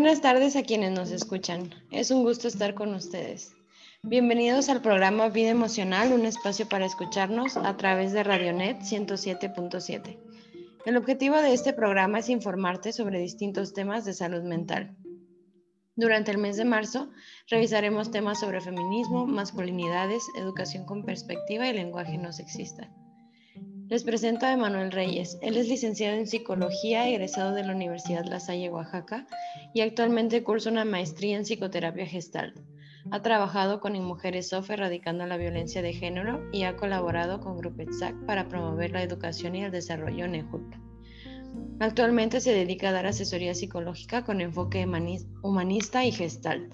Buenas tardes a quienes nos escuchan. Es un gusto estar con ustedes. Bienvenidos al programa Vida Emocional, un espacio para escucharnos a través de Radionet 107.7. El objetivo de este programa es informarte sobre distintos temas de salud mental. Durante el mes de marzo revisaremos temas sobre feminismo, masculinidades, educación con perspectiva y lenguaje no sexista. Les presento a Emanuel Reyes. Él es licenciado en psicología, egresado de la Universidad La Salle, Oaxaca, y actualmente cursa una maestría en psicoterapia gestal. Ha trabajado con Mujeres SOF erradicando la violencia de género y ha colaborado con Grupo ETSAC para promover la educación y el desarrollo en EJUT. Actualmente se dedica a dar asesoría psicológica con enfoque humanista y gestal.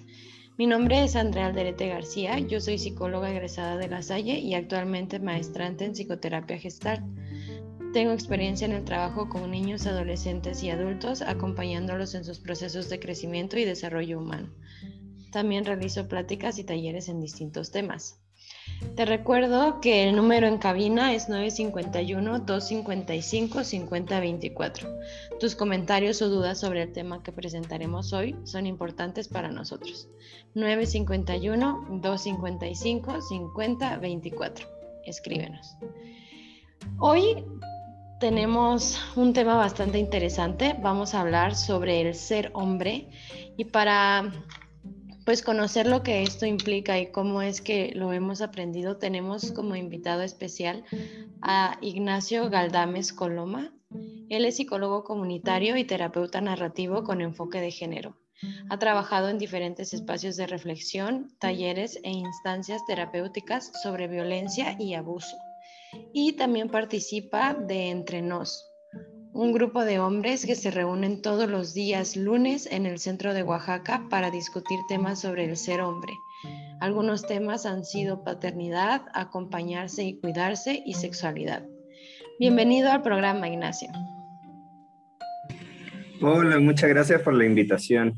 Mi nombre es Andrea Alderete García, yo soy psicóloga egresada de La Salle y actualmente maestrante en psicoterapia gestal. Tengo experiencia en el trabajo con niños, adolescentes y adultos, acompañándolos en sus procesos de crecimiento y desarrollo humano. También realizo pláticas y talleres en distintos temas. Te recuerdo que el número en cabina es 951-255-5024. Tus comentarios o dudas sobre el tema que presentaremos hoy son importantes para nosotros. 951-255-5024. Escríbenos. Hoy tenemos un tema bastante interesante. Vamos a hablar sobre el ser hombre y para pues conocer lo que esto implica y cómo es que lo hemos aprendido, tenemos como invitado especial a Ignacio Galdames Coloma. Él es psicólogo comunitario y terapeuta narrativo con enfoque de género. Ha trabajado en diferentes espacios de reflexión, talleres e instancias terapéuticas sobre violencia y abuso. Y también participa de Entre Nos, un grupo de hombres que se reúnen todos los días lunes en el centro de Oaxaca para discutir temas sobre el ser hombre. Algunos temas han sido paternidad, acompañarse y cuidarse y sexualidad. Bienvenido al programa, Ignacio. Hola, muchas gracias por la invitación.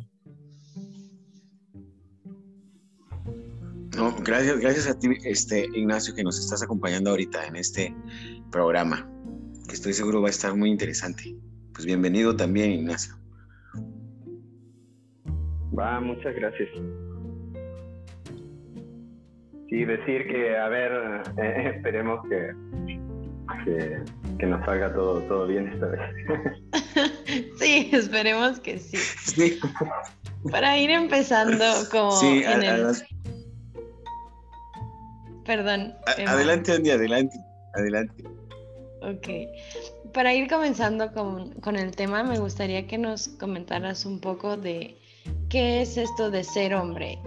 gracias, gracias a ti, este, Ignacio, que nos estás acompañando ahorita en este programa que estoy seguro va a estar muy interesante. Pues bienvenido también, Ignacio. Va, muchas gracias. Sí, decir que, a ver, eh, esperemos que, que, nos salga todo, todo bien esta vez. sí, esperemos que sí. sí. Para ir empezando como sí, en el... Perdón. adelante, Andy, adelante, adelante. Ok. Para ir comenzando con, el tema, me gustaría que nos comentaras un poco de qué es esto de ser hombre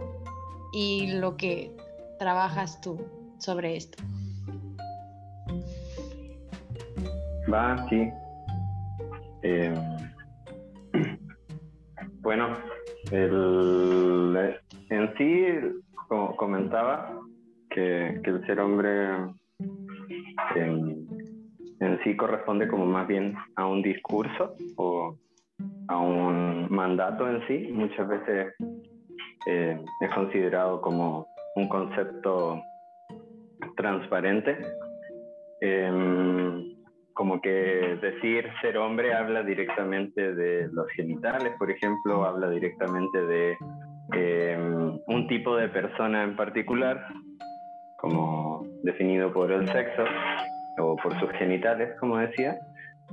y lo que trabajas tú sobre esto. Va, sí. Em, bueno, en sí comentaba que, el ser hombre em, en sí corresponde como más bien a un discurso o a un mandato en sí. Muchas veces eh, es considerado como un concepto transparente. Em, como que decir ser hombre habla directamente de los genitales, por ejemplo, habla directamente de em, un tipo de persona en particular, como definido por el sexo, o por sus genitales, como decía,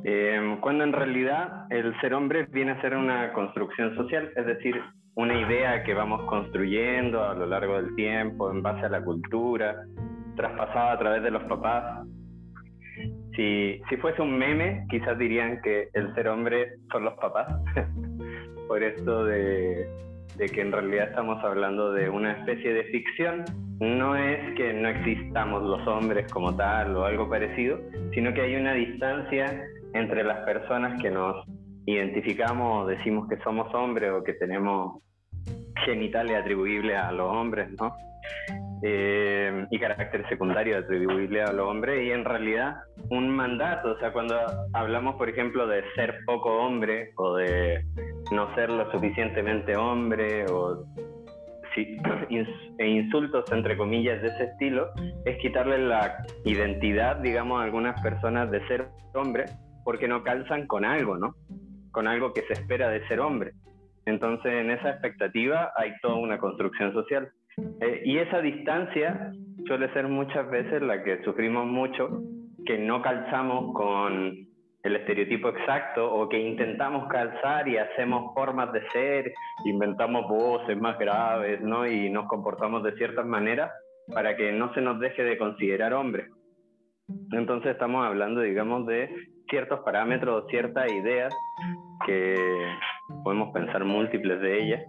eh, cuando en realidad el ser hombre viene a ser una construcción social, es decir, una idea que vamos construyendo a lo largo del tiempo en base a la cultura, traspasada a través de los papás. Si, si fuese un meme, quizás dirían que el ser hombre son los papás, por esto de, de que en realidad estamos hablando de una especie de ficción. No es que no existamos los hombres como tal o algo parecido, sino que hay una distancia entre las personas que nos identificamos, decimos que somos hombres o que tenemos genitales atribuibles a los hombres, ¿no? Eh, y carácter secundario atribuible a los hombres y en realidad un mandato, o sea, cuando hablamos, por ejemplo, de ser poco hombre o de no ser lo suficientemente hombre o e insultos entre comillas de ese estilo, es quitarle la identidad, digamos, a algunas personas de ser hombre porque no calzan con algo, ¿no? Con algo que se espera de ser hombre. Entonces, en esa expectativa hay toda una construcción social. Eh, y esa distancia suele ser muchas veces la que sufrimos mucho, que no calzamos con el estereotipo exacto o que intentamos calzar y hacemos formas de ser, inventamos voces más graves, ¿no? Y nos comportamos de ciertas maneras para que no se nos deje de considerar hombres. Entonces estamos hablando, digamos, de ciertos parámetros, ciertas ideas que podemos pensar múltiples de ellas,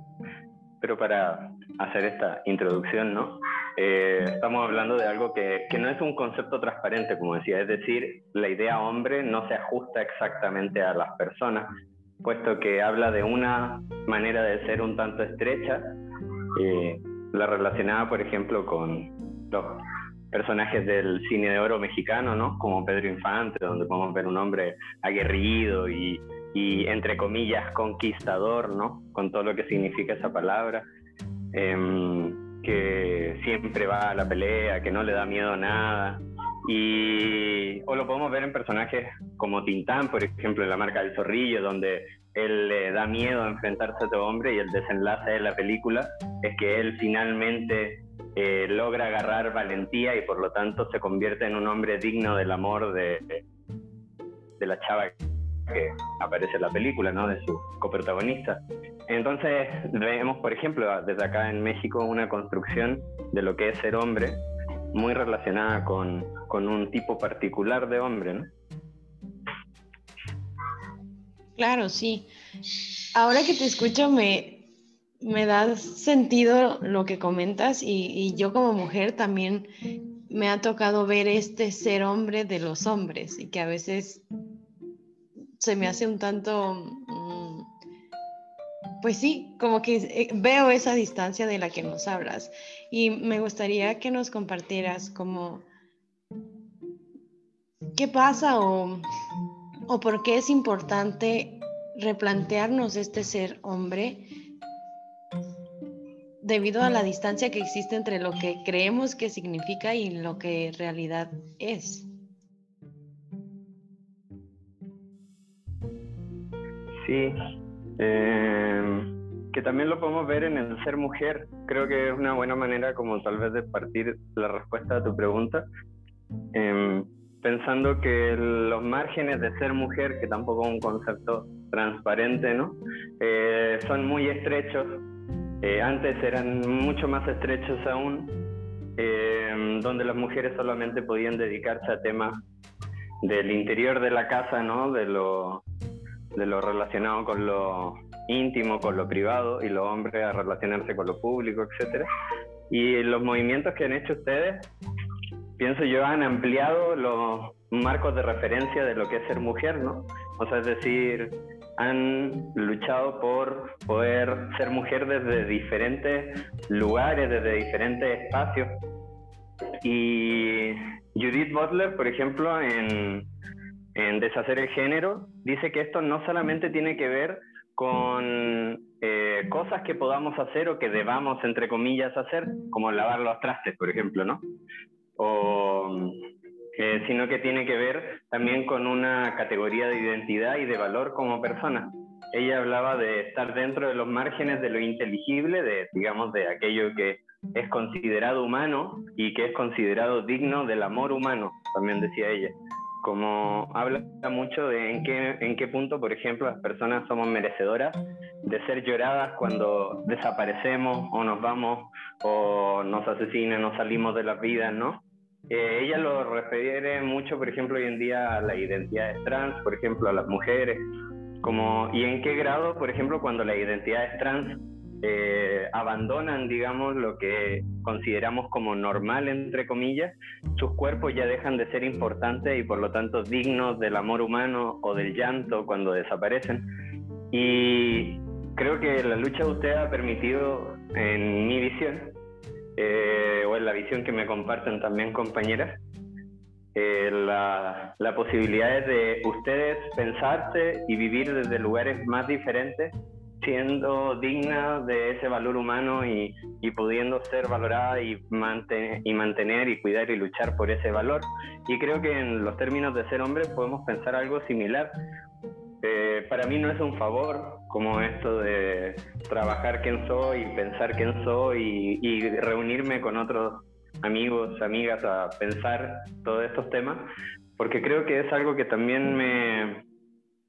pero para hacer esta introducción, ¿no? Eh, estamos hablando de algo que, que, no es un concepto transparente, como decía, es decir, la idea hombre no se ajusta exactamente a las personas, puesto que habla de una manera de ser un tanto estrecha, eh, la relacionada, por ejemplo, con los personajes del cine de oro mexicano, ¿no? Como Pedro Infante, donde podemos ver un hombre aguerrido y, y entre comillas conquistador, ¿no? Con todo lo que significa esa palabra, em, que siempre va a la pelea, que no le da miedo a nada. Y, o lo podemos ver en personajes como Tintán, por ejemplo, en la marca del zorrillo, donde él le da miedo a enfrentarse a otro hombre y el desenlace de la película es que él finalmente eh, logra agarrar valentía y por lo tanto se convierte en un hombre digno del amor de, de la chava que aparece en la película, ¿no? De su coprotagonista. Entonces vemos, por ejemplo, desde acá en México una construcción de lo que es ser hombre muy relacionada con, con un tipo particular de hombre, ¿no? Claro, sí. Ahora que te escucho me, me da sentido lo que comentas y, yo como mujer también me ha tocado ver este ser hombre de los hombres y que a veces se me hace un tanto, mm, pues sí, como que eh, veo esa distancia de la que nos hablas y me gustaría que nos compartieras como qué pasa o, o por qué es importante replantearnos este ser hombre debido a la distancia que existe entre lo que creemos que significa y lo que realidad es. Sí, em, que también lo podemos ver en el ser mujer. Creo que es una buena manera como tal vez de partir la respuesta a tu pregunta, em, pensando que los márgenes de ser mujer, que tampoco es un concepto transparente, ¿no? Eh, son muy estrechos eh, antes eran mucho más estrechos aún, eh, donde las mujeres solamente podían dedicarse a temas del interior de la casa, ¿no? De lo, de lo relacionado con lo íntimo, con lo privado, y los hombres a relacionarse con lo público, etc. Y los movimientos que han hecho ustedes, pienso yo, han ampliado los marcos de referencia de lo que es ser mujer, ¿no? O sea, es decir, han luchado por poder ser mujer desde diferentes lugares, desde diferentes espacios. Y Judith Butler, por ejemplo, en, Deshacer el Género, dice que esto no solamente tiene que ver con eh, cosas que podamos hacer o que debamos, entre comillas, hacer, como lavar los trastes, por ejemplo, ¿no? Eh, sino que tiene que ver también con una categoría de identidad y de valor como persona. Ella hablaba de estar dentro de los márgenes de lo inteligible, de, digamos, de aquello que es considerado humano y que es considerado digno del amor humano, también decía ella. Como habla mucho de en qué, en qué punto, por ejemplo, las personas somos merecedoras de ser lloradas cuando desaparecemos o nos vamos o nos asesinan o salimos de las vidas, ¿no? Eh, ella lo refiere mucho, por ejemplo, hoy en día a la identidad trans, por ejemplo, a las mujeres, como, y en qué grado, por ejemplo, cuando la identidad es trans, eh, abandonan, digamos, lo que consideramos como normal, entre comillas, sus cuerpos ya dejan de ser importantes y por lo tanto dignos del amor humano o del llanto cuando desaparecen. Y creo que la lucha de usted ha permitido, en mi visión, eh, o en la visión que me comparten también compañeras, eh, la, la, posibilidad de ustedes pensarse y vivir desde lugares más diferentes, siendo dignas de ese valor humano y, y pudiendo ser valorada y, mantener, y mantener y cuidar y luchar por ese valor. Y creo que en los términos de ser hombre podemos pensar algo similar. Eh, para mí no es un favor como esto de trabajar quién soy, pensar quién soy y, y reunirme con otros amigos, amigas a pensar todos estos temas, porque creo que es algo que también me,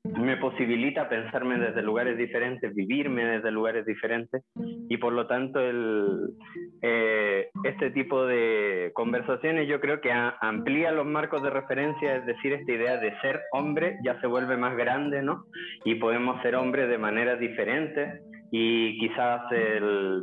me posibilita pensarme desde lugares diferentes, vivirme desde lugares diferentes y por lo tanto eh, este tipo de conversaciones yo creo que amplía los marcos de referencia, es decir, esta idea de ser hombre ya se vuelve más grande, ¿no? Y podemos ser hombres de maneras diferentes y quizás,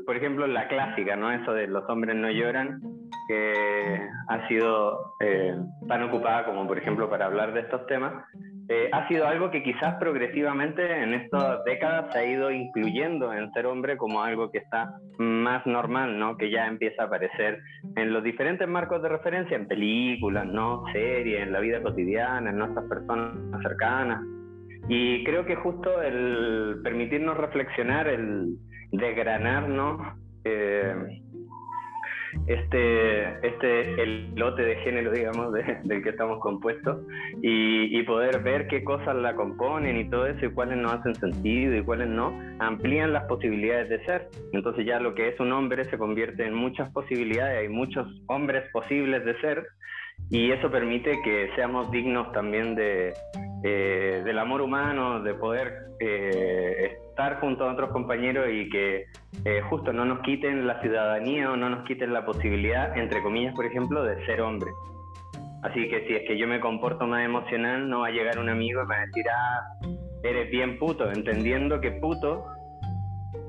por ejemplo, la clásica, ¿no? Eso de los hombres no lloran, que ha sido eh, tan ocupada como, por ejemplo, para hablar de estos temas, eh, ha sido algo que quizás progresivamente en estas décadas se ha ido incluyendo en ser hombre como algo que está más normal, ¿no? Que ya empieza a aparecer en los diferentes marcos de referencia, en películas, ¿no? Series, en la vida cotidiana, en nuestras personas cercanas. Y creo que justo el permitirnos reflexionar, el desgranar, ¿no? Eh, este, este el lote de género, digamos, del que estamos compuestos y, poder ver qué cosas la componen y todo eso y cuáles no hacen sentido y cuáles no, amplían las posibilidades de ser. Entonces ya lo que es un hombre se convierte en muchas posibilidades, hay muchos hombres posibles de ser y eso permite que seamos dignos también de, eh, del amor humano, de poder eh, estar junto a otros compañeros y que eh, justo no nos quiten la ciudadanía o no nos quiten la posibilidad, entre comillas, por ejemplo, de ser hombre. Así que si es que yo me comporto más emocional, no va a llegar un amigo y me va a decir, ah, eres bien puto, entendiendo que puto,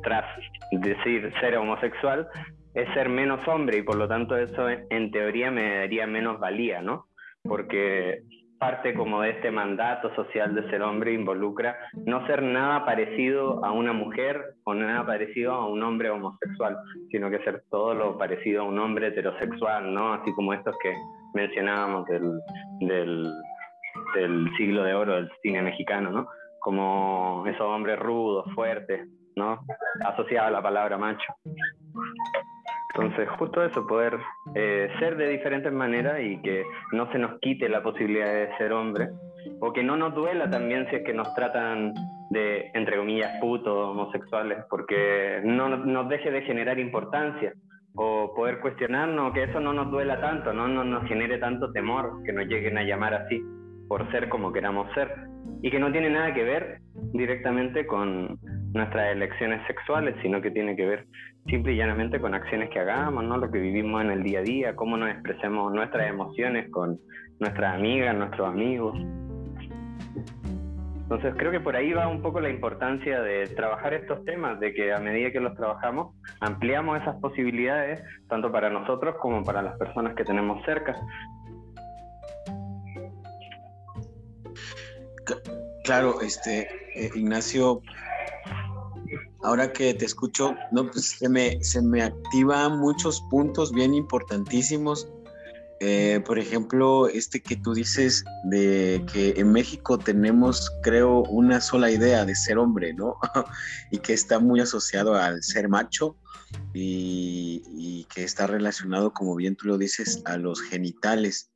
tras decir ser homosexual, es ser menos hombre y por lo tanto eso en teoría me daría menos valía, ¿no? Porque parte como de este mandato social de ser hombre involucra no ser nada parecido a una mujer o nada parecido a un hombre homosexual, sino que ser todo lo parecido a un hombre heterosexual, ¿no? Así como estos que mencionábamos del, del, siglo de oro del cine mexicano, ¿no? Como esos hombres rudos, fuertes, ¿no? Asociado a la palabra macho. Entonces, justo eso, poder eh, ser de diferentes maneras y que no se nos quite la posibilidad de ser hombre, o que no nos duela también si es que nos tratan de, entre comillas, putos, homosexuales, porque no nos deje de generar importancia, o poder cuestionarnos, que eso no nos duela tanto, no, no nos genere tanto temor que nos lleguen a llamar así, por ser como queramos ser, y que no tiene nada que ver directamente con nuestras elecciones sexuales, sino que tiene que ver simple y llanamente con acciones que hagamos, ¿no? Lo que vivimos en el día a día, cómo nos expresemos nuestras emociones con nuestras amigas, nuestros amigos. Entonces creo que por ahí va un poco la importancia de trabajar estos temas, de que a medida que los trabajamos ampliamos esas posibilidades tanto para nosotros como para las personas que tenemos cerca. Claro, este eh, Ignacio, ahora que te escucho, no, pues se me, se me activan muchos puntos bien importantísimos. Eh, por ejemplo, este que tú dices de que en México tenemos, creo, una sola idea de ser hombre, ¿no? y que está muy asociado al ser macho y, que está relacionado, como bien tú lo dices, a los genitales.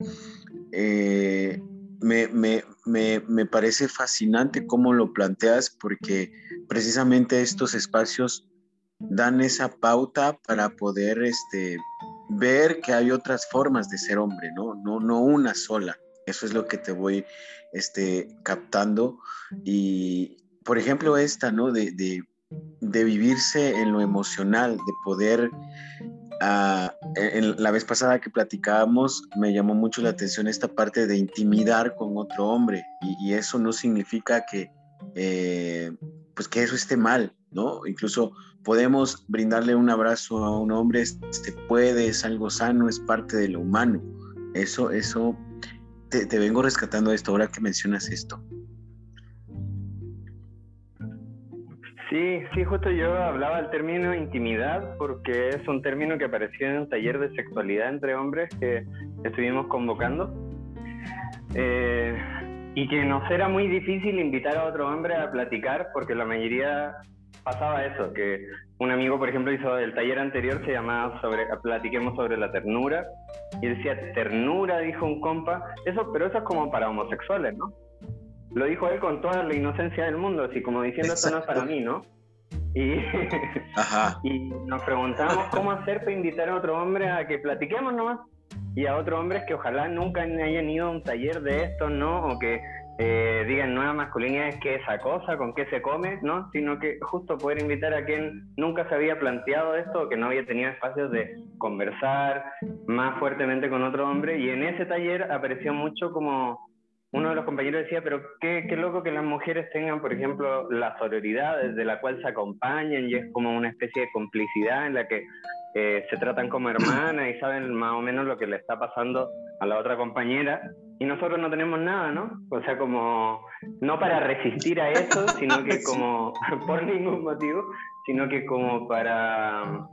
Eh, me, me, me, me, parece fascinante cómo lo planteas porque precisamente estos espacios dan esa pauta para poder este, ver que hay otras formas de ser hombre, ¿no? No, no una sola. Eso es lo que te voy este, captando. Y, por ejemplo, esta, ¿no? De, de, de vivirse en lo emocional, de poder en la vez pasada que platicábamos me llamó mucho la atención esta parte de intimidar con otro hombre y, eso no significa que eh, pues que eso esté mal, ¿no? Incluso podemos brindarle un abrazo a un hombre, se puede, es algo sano, es parte de lo humano. Eso, eso, te, te vengo rescatando esto ahora que mencionas esto. Sí, sí, justo yo hablaba del término intimidad porque es un término que apareció en un taller de sexualidad entre hombres que estuvimos convocando eh, y que nos era muy difícil invitar a otro hombre a platicar porque la mayoría pasaba eso, que un amigo, por ejemplo, hizo el taller anterior, se llamaba sobre, platiquemos sobre la ternura, y decía, ternura, dijo un compa, eso, pero eso es como para homosexuales, ¿no? Lo dijo él con toda la inocencia del mundo, así como diciendo esto no es para mí, ¿no? Y, y nos preguntamos cómo hacer para invitar a otro hombre a que platiquemos nomás. Y a otros hombres que ojalá nunca hayan ido a un taller de esto, ¿no? O que eh, digan nueva masculinidad es que esa cosa, con qué se come, ¿no? Sino que justo poder invitar a quien nunca se había planteado esto, que no había tenido espacios de conversar más fuertemente con otro hombre. Y en ese taller apareció mucho como uno de los compañeros decía, pero qué, qué loco que las mujeres tengan, por ejemplo, la sororidad desde la cual se acompañan y es como una especie de complicidad en la que eh, se tratan como hermanas y saben más o menos lo que le está pasando a la otra compañera y nosotros no tenemos nada, ¿no? O sea, como no para resistir a eso, sino que como por ningún motivo, sino que como para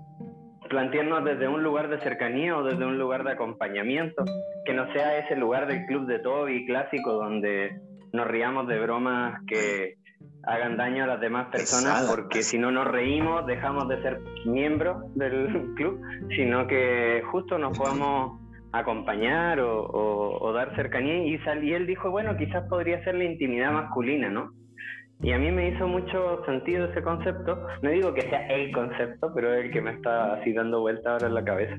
plantearnos desde un lugar de cercanía o desde un lugar de acompañamiento, que no sea ese lugar del club de Toby clásico donde nos riamos de bromas que hagan daño a las demás personas, porque si no nos reímos dejamos de ser miembros del club, sino que justo nos podamos acompañar o, dar cercanía y, y él dijo, bueno, quizás podría ser la intimidad masculina, ¿no? Y a mí me hizo mucho sentido ese concepto. No digo que sea el concepto, pero es el que me está así dando vuelta ahora en la cabeza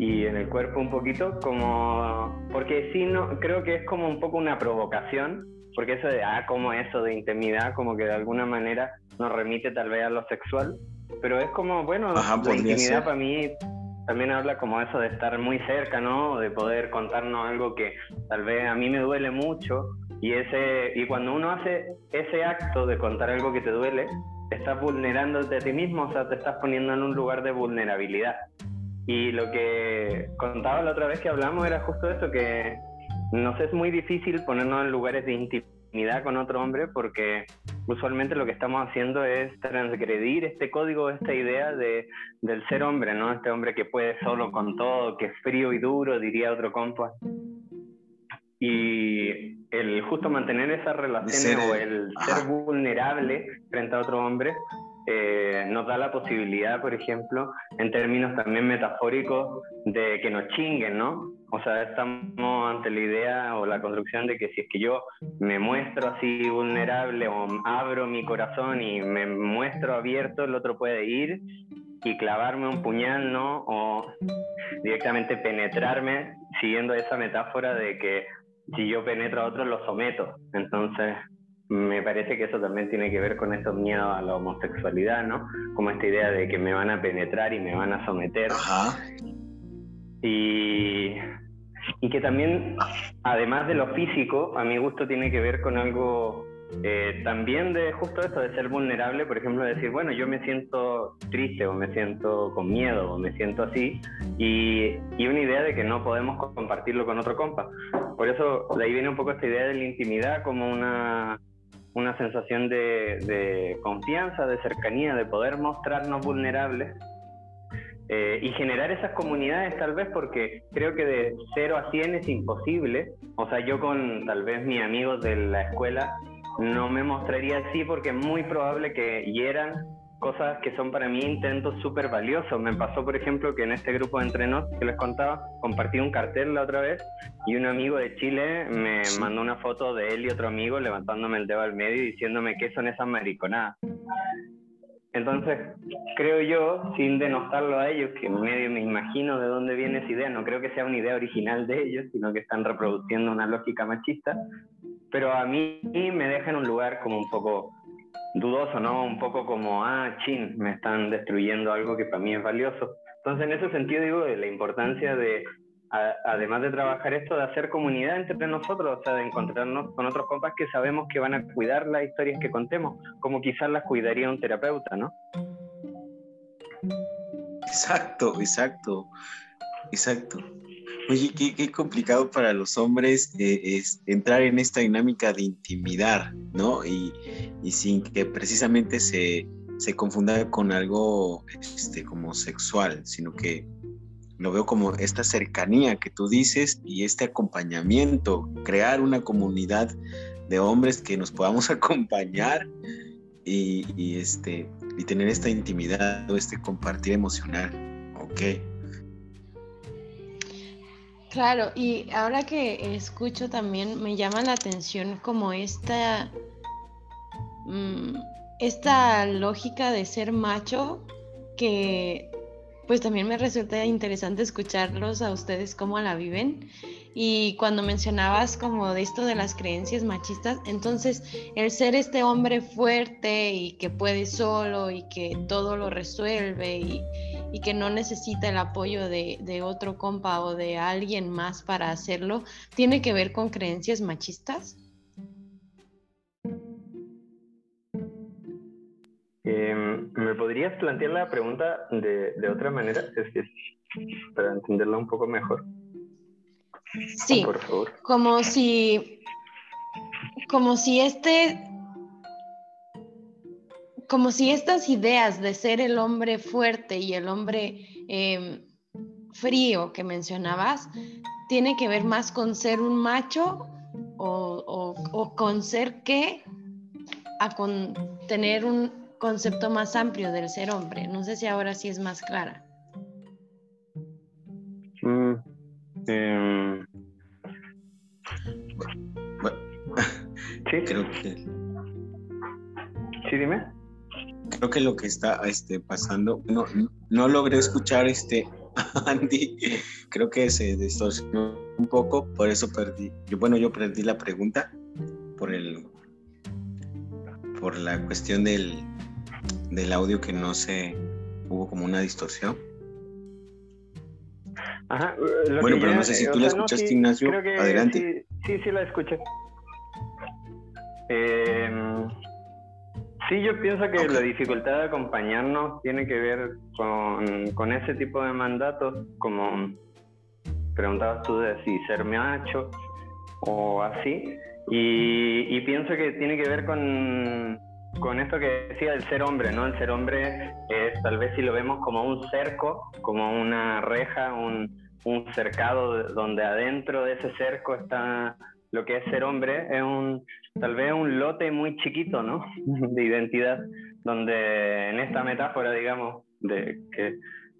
y en el cuerpo un poquito, como porque sí, no, creo que es como un poco una provocación, porque eso de, ah, como eso de intimidad, como que de alguna manera nos remite tal vez a lo sexual, pero es como, bueno, la intimidad para mí también habla como eso de estar muy cerca, ¿no? De poder contarnos algo que tal vez a mí me duele mucho y, ese, y cuando uno hace ese acto de contar algo que te duele, estás vulnerándote a ti mismo, o sea, te estás poniendo en un lugar de vulnerabilidad. Y lo que contaba la otra vez que hablamos era justo eso, que nos es muy difícil ponernos en lugares de intimidad con otro hombre porque usualmente lo que estamos haciendo es transgredir este código, esta idea de, del ser hombre, ¿no? Este hombre que puede solo con todo, que es frío y duro, diría otro compa. Y el justo mantener esa relación o el ser vulnerable frente a otro hombre eh, nos da la posibilidad, por ejemplo, en términos también metafóricos, de que nos chinguen, ¿no? O sea, estamos ante la idea o la construcción de que si es que yo me muestro así vulnerable o abro mi corazón y me muestro abierto, el otro puede ir y clavarme un puñal, ¿no? O directamente penetrarme, siguiendo esa metáfora de que si yo penetro a otro lo someto. Entonces, me parece que eso también tiene que ver con estos miedos a la homosexualidad, ¿no? Como esta idea de que me van a penetrar y me van a someter. Ajá. Y, y que también, además de lo físico, a mi gusto tiene que ver con algo eh, también de justo esto de ser vulnerable, por ejemplo, decir, bueno, yo me siento triste o me siento con miedo o me siento así, y, y, una idea de que no podemos compartirlo con otro compa. Por eso de ahí viene un poco esta idea de la intimidad como una, una sensación de, confianza, de cercanía, de poder mostrarnos vulnerables eh, y generar esas comunidades tal vez porque creo que de 0 a 100 es imposible. O sea, yo con tal vez mis amigos de la escuela no me mostraría así porque es muy probable que hieran cosas que son para mí intentos súper valiosos. Me pasó, por ejemplo, que en este grupo de entrenos que les contaba, compartí un cartel la otra vez y un amigo de Chile me mandó una foto de él y otro amigo levantándome el dedo al medio y diciéndome qué son esas mariconadas. Entonces, creo yo, sin denostarlo a ellos, que medio me imagino de dónde viene esa idea, no creo que sea una idea original de ellos, sino que están reproduciendo una lógica machista, pero a mí me deja en un lugar como un poco dudoso, ¿no? Un poco como, ah, chin, me están destruyendo algo que para mí es valioso. Entonces, en ese sentido digo de la importancia de, además de trabajar esto, de hacer comunidad entre nosotros, o sea, de encontrarnos con otros compas que sabemos que van a cuidar las historias que contemos, como quizás las cuidaría un terapeuta, ¿no? Exacto, exacto, exacto. Oye, qué, complicado para los hombres eh, es entrar en esta dinámica de intimidar, ¿no? Y, sin que precisamente se, se, confunda con algo este, como sexual, sino que lo veo como esta cercanía que tú dices y este acompañamiento, crear una comunidad de hombres que nos podamos acompañar y, este, y tener esta intimidad o este compartir emocional. Ok. Claro, y ahora que escucho también me llama la atención como esta, mm, esta lógica de ser macho que pues también me resulta interesante escucharlos a ustedes cómo la viven. Y cuando mencionabas como de esto de las creencias machistas, entonces el ser este hombre fuerte y que puede solo y que todo lo resuelve y, y que no necesita el apoyo de, de, otro compa o de alguien más para hacerlo, ¿tiene que ver con creencias machistas? Em, ¿Me podrías plantear la pregunta de, de otra manera? Es que, para entenderla un poco mejor. Sí, por favor. como si, como si este como si estas ideas de ser el hombre fuerte y el hombre em, frío que mencionabas, tiene que ver más con ser un macho o, con ser qué, a con tener un concepto más amplio del ser hombre. No sé si ahora sí es más clara. Mm, em, sí, creo que. Sí, dime creo que lo que está este, pasando, no, no logré escuchar este Andy, creo que se distorsionó un poco, por eso perdí. Yo, bueno, yo perdí la pregunta por el por la cuestión del, del audio que no se hubo como una distorsión. Ajá, bueno, pero no sé si tú la escuchaste, Ignacio. Adelante. Sí, sí, sí, la escuché. Eh, Sí, yo pienso que la dificultad de acompañarnos tiene que ver con, ese tipo de mandatos, como preguntabas tú de si ser macho o así, y, pienso que tiene que ver con, con esto que decía del ser hombre, ¿no? El ser hombre es tal vez si lo vemos como un cerco, como una reja, un, un cercado donde adentro de ese cerco está lo que es ser hombre, es un tal vez un lote muy chiquito, ¿no? De identidad, donde en esta metáfora, digamos, que,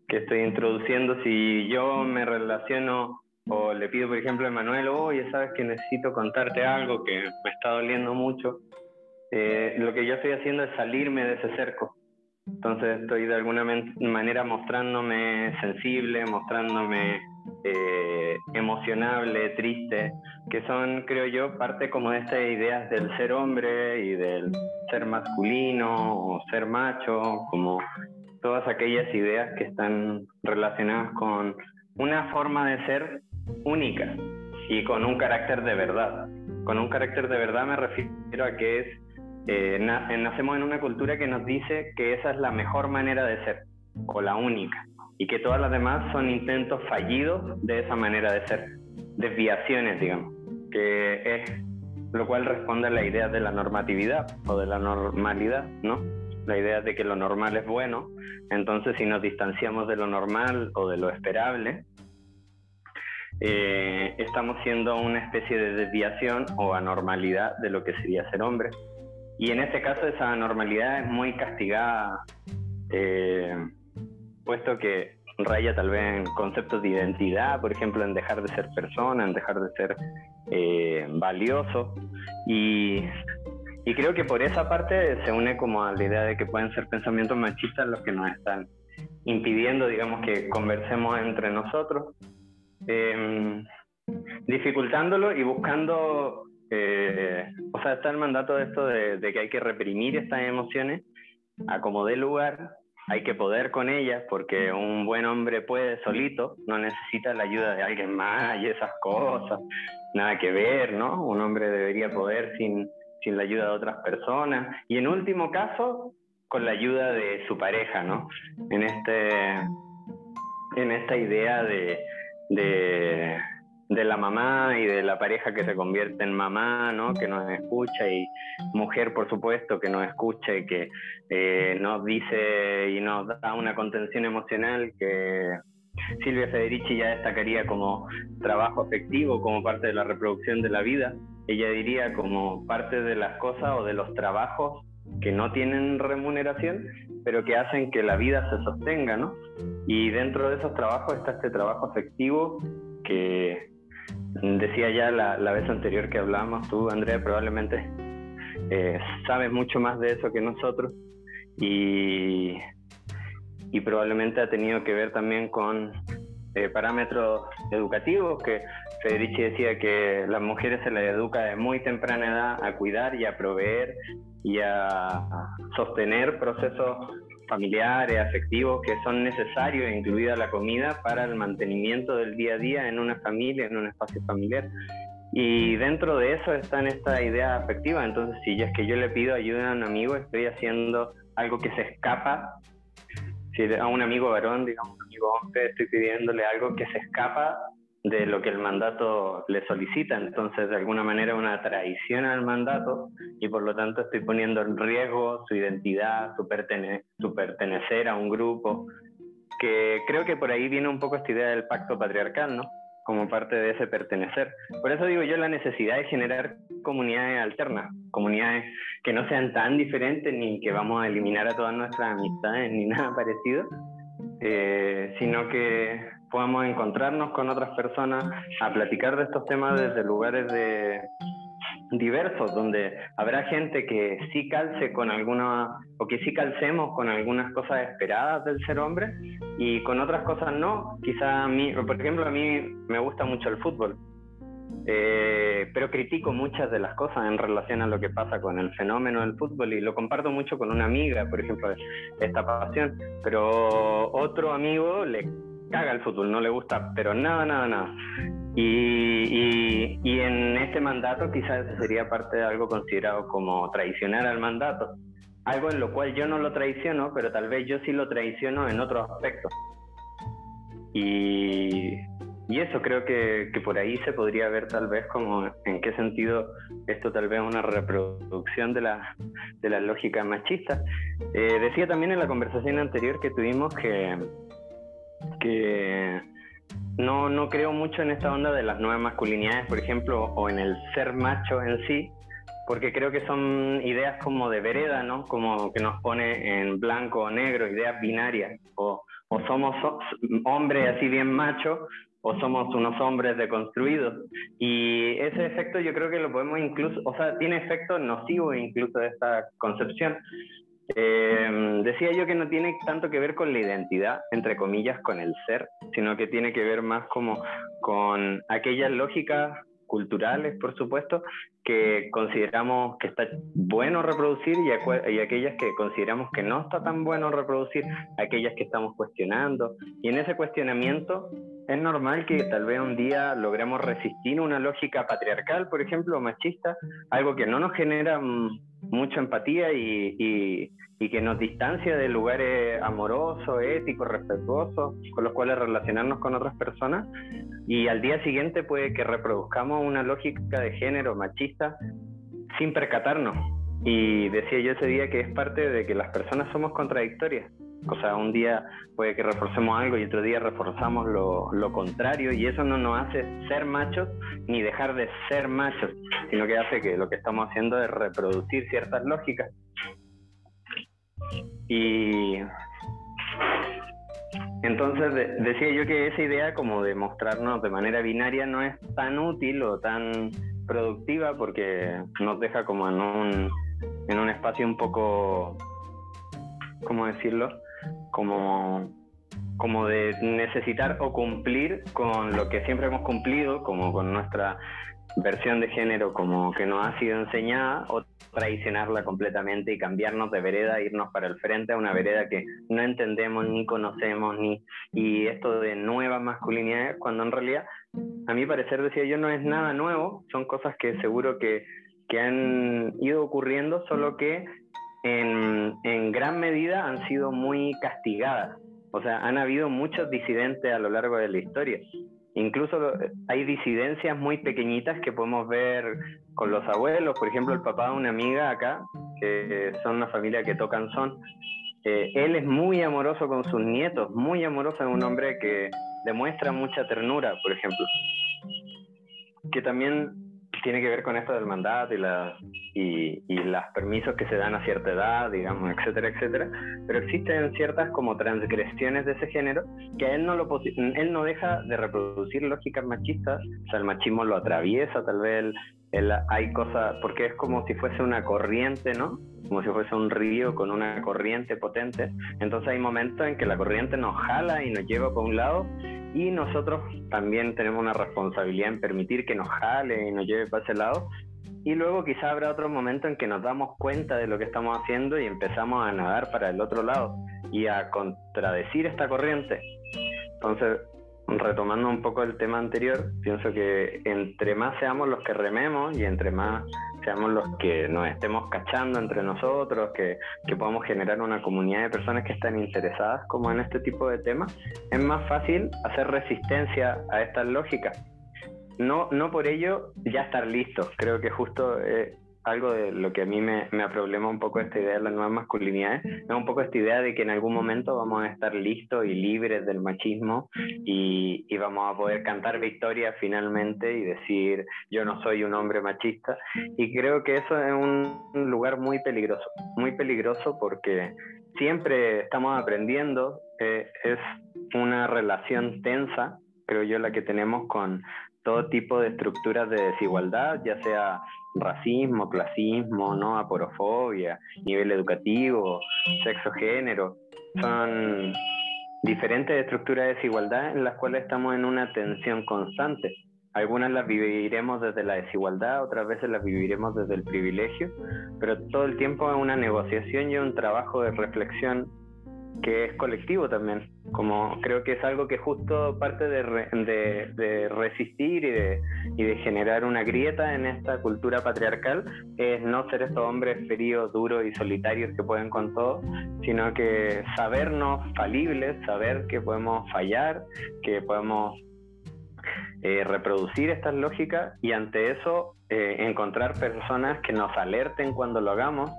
que estoy introduciendo, si yo me relaciono o le pido, por ejemplo, a Manuel, oye, sabes que necesito contarte algo que me está doliendo mucho, eh, lo que yo estoy haciendo es salirme de ese cerco. Entonces estoy de alguna manera mostrándome sensible, mostrándome eh, emocionable, triste, que son, creo yo, parte como de estas ideas del ser hombre y del ser masculino o ser macho, como todas aquellas ideas que están relacionadas con una forma de ser única y con un carácter de verdad. Con un carácter de verdad me refiero a que es, eh, nacemos en una cultura que nos dice que esa es la mejor manera de ser o la única y que todas las demás son intentos fallidos de esa manera de ser, desviaciones, digamos, que es lo cual responde a la idea de la normatividad o de la normalidad, ¿no? La idea de que lo normal es bueno, entonces si nos distanciamos de lo normal o de lo esperable, eh, estamos siendo una especie de desviación o anormalidad de lo que sería ser hombre. Y en este caso esa anormalidad es muy castigada. Eh, puesto que raya tal vez en conceptos de identidad, por ejemplo, en dejar de ser persona, en dejar de ser eh, valioso. Y, y, creo que por esa parte se une como a la idea de que pueden ser pensamientos machistas los que nos están impidiendo, digamos, que conversemos entre nosotros, em, dificultándolo y buscando, eh, o sea, está el mandato de esto de, de que hay que reprimir estas emociones a como dé lugar hay que poder con ellas porque un buen hombre puede solito, no necesita la ayuda de alguien más y esas cosas, nada que ver, ¿no? Un hombre debería poder sin, sin la ayuda de otras personas y en último caso con la ayuda de su pareja, ¿no? En, este, en esta idea de, de de la mamá y de la pareja que se convierte en mamá, ¿no? Que nos escucha y mujer, por supuesto, que nos escucha y que eh, nos dice y nos da una contención emocional que Silvia Federici ya destacaría como trabajo afectivo, como parte de la reproducción de la vida. Ella diría como parte de las cosas o de los trabajos que no tienen remuneración, pero que hacen que la vida se sostenga, ¿no? Y dentro de esos trabajos está este trabajo afectivo que decía ya la, la, vez anterior que hablábamos, tú, Andrea, probablemente eh, sabes mucho más de eso que nosotros y, y probablemente ha tenido que ver también con eh, parámetros educativos que Federici decía que las mujeres se les educa de muy temprana edad a cuidar y a proveer y a sostener procesos familiares, afectivos que son necesarios, incluida la comida, para el mantenimiento del día a día en una familia, en un espacio familiar. Y dentro de eso está en esta idea afectiva. Entonces, si es que yo le pido ayuda a un amigo, estoy haciendo algo que se escapa. Si a un amigo varón, digamos, un amigo hombre, estoy pidiéndole algo que se escapa de lo que el mandato le solicita. Entonces, de alguna manera, una traición al mandato y por lo tanto estoy poniendo en riesgo su identidad, su, pertenecer a un grupo, que creo que por ahí viene un poco esta idea del pacto patriarcal, ¿no? Como parte de ese pertenecer. Por eso digo yo la necesidad de generar comunidades alternas, comunidades que no sean tan diferentes ni que vamos a eliminar a todas nuestras amistades ni nada parecido, eh, sino que podamos encontrarnos con otras personas a platicar de estos temas desde lugares de diversos, donde habrá gente que sí calce con alguna, o que sí calcemos con algunas cosas esperadas del ser hombre y con otras cosas no. Quizá a mí, por ejemplo, a mí me gusta mucho el fútbol, eh, pero critico muchas de las cosas en relación a lo que pasa con el fenómeno del fútbol y lo comparto mucho con una amiga, por ejemplo, esta pasión, pero otro amigo le caga el fútbol, no le gusta, pero nada, nada, nada. Y, y, en este mandato quizás sería parte de algo considerado como traicionar al mandato, algo en lo cual yo no lo traiciono, pero tal vez yo sí lo traiciono en otros aspectos. Y, y eso creo que, que, por ahí se podría ver tal vez como en qué sentido esto tal vez una reproducción de la, de la lógica machista. Eh, decía también en la conversación anterior que tuvimos que que no, no creo mucho en esta onda de las nuevas masculinidades, por ejemplo, o en el ser macho en sí, porque creo que son ideas como de vereda, ¿no? Como que nos pone en blanco o negro, ideas binarias, o, o somos hombres así bien machos, o somos unos hombres deconstruidos. Y ese efecto yo creo que lo podemos incluso, o sea, tiene efecto nocivo incluso de esta concepción, eh, decía yo que no tiene tanto que ver con la identidad, entre comillas, con el ser, sino que tiene que ver más como con aquellas lógicas culturales, por supuesto, que consideramos que está bueno reproducir y, aquellas que consideramos que no está tan bueno reproducir, aquellas que estamos cuestionando. Y en ese cuestionamiento es normal que tal vez un día logremos resistir una lógica patriarcal, por ejemplo, machista, algo que no nos genera mm, mucha empatía y, y que nos distancia de lugares amorosos, éticos, respetuosos, con los cuales relacionarnos con otras personas. Y al día siguiente puede que reproduzcamos una lógica de género machista sin percatarnos. Y decía yo ese día que es parte de que las personas somos contradictorias. O sea, un día puede que reforcemos algo y otro día reforzamos lo, lo, contrario y eso no nos hace ser machos ni dejar de ser machos, sino que hace que lo que estamos haciendo es reproducir ciertas lógicas y entonces decía yo que esa idea como de mostrarnos de manera binaria no es tan útil o tan productiva porque nos deja como en un, en un espacio un poco, ¿cómo decirlo? Como, como de necesitar o cumplir con lo que siempre hemos cumplido, como con nuestra versión de género como que nos ha sido enseñada o traicionarla completamente y cambiarnos de vereda, irnos para el frente a una vereda que no entendemos ni conocemos ni y esto de nueva masculinidad cuando en realidad a mi parecer decía yo no es nada nuevo, son cosas que seguro que, que han ido ocurriendo, solo que en, en gran medida han sido muy castigadas. O sea, han habido muchos disidentes a lo largo de la historia Incluso hay disidencias muy pequeñitas que podemos ver con los abuelos, por ejemplo, el papá de una amiga acá, que son una familia que tocan son. Eh, él es muy amoroso con sus nietos, muy amoroso, es un hombre que demuestra mucha ternura, por ejemplo. Que también tiene que ver con esto del mandato y, la, y, y los permisos que se dan a cierta edad, digamos, etcétera, etcétera. Pero existen ciertas como transgresiones de ese género que él no, lo él no deja de reproducir lógicas machistas, o sea, el machismo lo atraviesa, tal vez hay cosas, porque es como si fuese una corriente, ¿no? Como si fuese un río con una corriente potente. Entonces hay momentos en que la corriente nos jala y nos lleva por un lado y nosotros también tenemos una responsabilidad en permitir que nos jale y nos lleve para ese lado. Y luego quizá habrá otro momento en que nos damos cuenta de lo que estamos haciendo y empezamos a nadar para el otro lado y a contradecir esta corriente. Entonces, retomando un poco el tema anterior, pienso que entre más seamos los que rememos y entre más seamos los que nos estemos cachando entre nosotros, que, que, podamos generar una comunidad de personas que están interesadas como en este tipo de temas, es más fácil hacer resistencia a estas lógicas. No, no por ello ya estar listos, creo que justo eh, algo de lo que a mí me, me problema un poco esta idea de las nuevas masculinidades, es un poco esta idea de que en algún momento vamos a estar listos y libres del machismo y, y, vamos a poder cantar victoria finalmente y decir yo no soy un hombre machista. Y creo que eso es un lugar muy peligroso, muy peligroso porque siempre estamos aprendiendo, eh, es una relación tensa, creo yo, la que tenemos con todo tipo de estructuras de desigualdad, ya sea racismo, clasismo, ¿no? aporofobia, nivel educativo, sexo, género. Son diferentes estructuras de desigualdad en las cuales estamos en una tensión constante. Algunas las viviremos desde la desigualdad, otras veces las viviremos desde el privilegio, pero todo el tiempo es una negociación y un trabajo de reflexión que es colectivo también, como creo que es algo que justo parte de, de, resistir y de, y de, generar una grieta en esta cultura patriarcal es no ser estos hombres fríos, duros y solitarios que pueden con todo, sino que sabernos falibles, saber que podemos fallar, que podemos eh, reproducir estas lógicas y ante eso eh, encontrar personas que nos alerten cuando lo hagamos,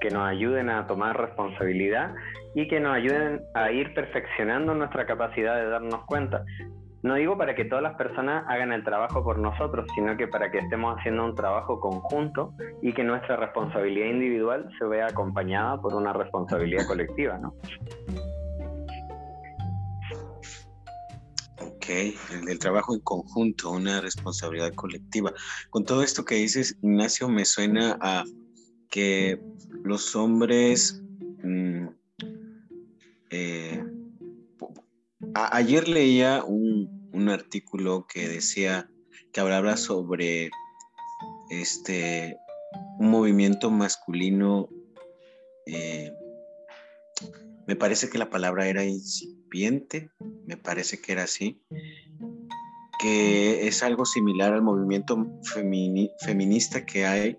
que nos ayuden a tomar responsabilidad y que nos ayuden a ir perfeccionando nuestra capacidad de darnos cuenta. No digo para que todas las personas hagan el trabajo por nosotros, sino que para que estemos haciendo un trabajo conjunto y que nuestra responsabilidad individual se vea acompañada por una responsabilidad colectiva, ¿no? Ok, el, trabajo en conjunto, una responsabilidad colectiva. Con todo esto que dices, Ignacio, me suena a que los hombres mm, eh, ayer leía un, artículo que decía que hablaba sobre este un movimiento masculino. Eh, me parece que la palabra era me parece que era así, que es algo similar al movimiento feminista que hay,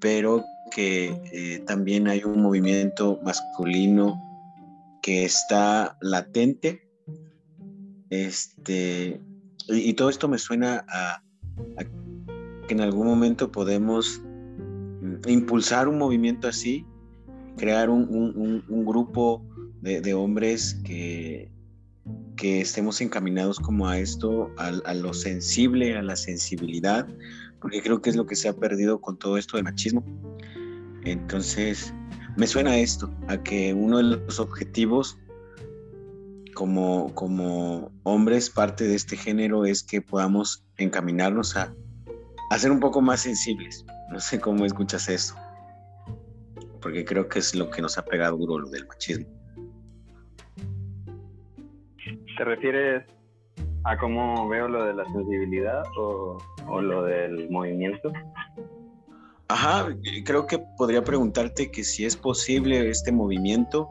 pero que eh, también hay un movimiento masculino que está latente. Este, y, todo esto me suena a, que en algún momento podemos mm, impulsar un movimiento así, crear un, grupo de, hombres que, que estemos encaminados como a esto, a, lo sensible, a la sensibilidad, porque creo que es lo que se ha perdido con todo esto de machismo. Entonces, me suena esto, a que uno de los objetivos como, como hombres, parte de este género, es que podamos encaminarnos a, a ser un poco más sensibles. No sé cómo escuchas eso, porque creo que es lo que nos ha pegado duro lo del machismo. ¿Te refieres a cómo veo lo de la sensibilidad o, o lo del movimiento? Ajá, creo que podría preguntarte que si es posible este movimiento